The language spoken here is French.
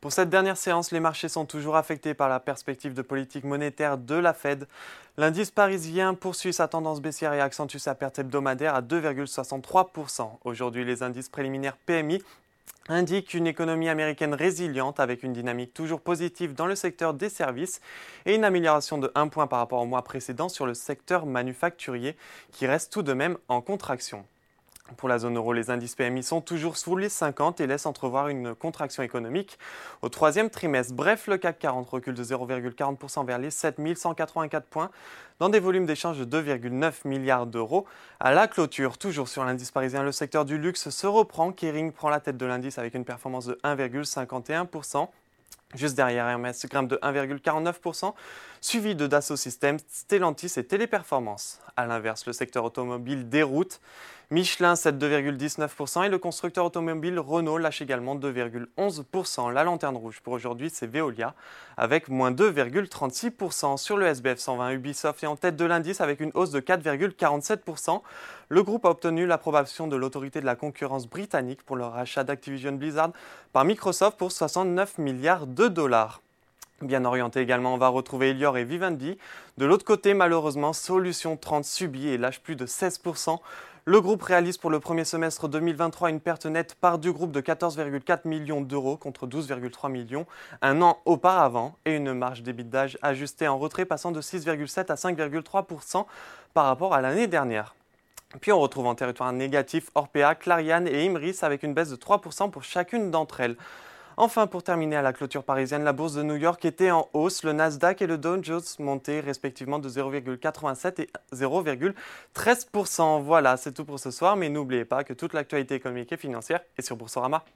Pour cette dernière séance, les marchés sont toujours affectés par la perspective de politique monétaire de la Fed. L'indice parisien poursuit sa tendance baissière et accentue sa perte hebdomadaire à 2,63%. Aujourd'hui, les indices préliminaires PMI indiquent une économie américaine résiliente avec une dynamique toujours positive dans le secteur des services et une amélioration de 1 point par rapport au mois précédent sur le secteur manufacturier qui reste tout de même en contraction. Pour la zone euro, les indices PMI sont toujours sous les 50 et laissent entrevoir une contraction économique au troisième trimestre. Bref, le CAC 40 recule de 0,40% vers les 7184 points dans des volumes d'échange de 2,9 milliards d'euros. À la clôture, toujours sur l'indice parisien, le secteur du luxe se reprend. Kering prend la tête de l'indice avec une performance de 1,51%. Juste derrière, Hermès grimpe de 1,49%, suivi de Dassault Systems, Stellantis et Téléperformance. A l'inverse, le secteur automobile déroute. Michelin cède 2,19% et le constructeur automobile Renault lâche également 2,11%. La lanterne rouge pour aujourd'hui, c'est Veolia avec moins 2,36%. Sur le SBF 120, Ubisoft est en tête de l'indice avec une hausse de 4,47%. Le groupe a obtenu l'approbation de l'autorité de la concurrence britannique pour le rachat d'Activision Blizzard par Microsoft pour 69 milliards de dollars. Bien orienté également, on va retrouver Elior et Vivendi. De l'autre côté, malheureusement, Solution 30 subit et lâche plus de 16%. Le groupe réalise pour le premier semestre 2023 une perte nette par du groupe de 14,4 millions d'euros contre 12,3 millions un an auparavant et une marge d'ébitdage ajustée en retrait passant de 6,7 à 5,3% par rapport à l'année dernière. Puis on retrouve en territoire négatif Orpea, Clariane et Imris avec une baisse de 3% pour chacune d'entre elles. Enfin, pour terminer à la clôture parisienne, la bourse de New York était en hausse. Le Nasdaq et le Dow Jones montaient respectivement de 0,87 et 0,13%. Voilà, c'est tout pour ce soir, mais n'oubliez pas que toute l'actualité économique et financière est sur Boursorama.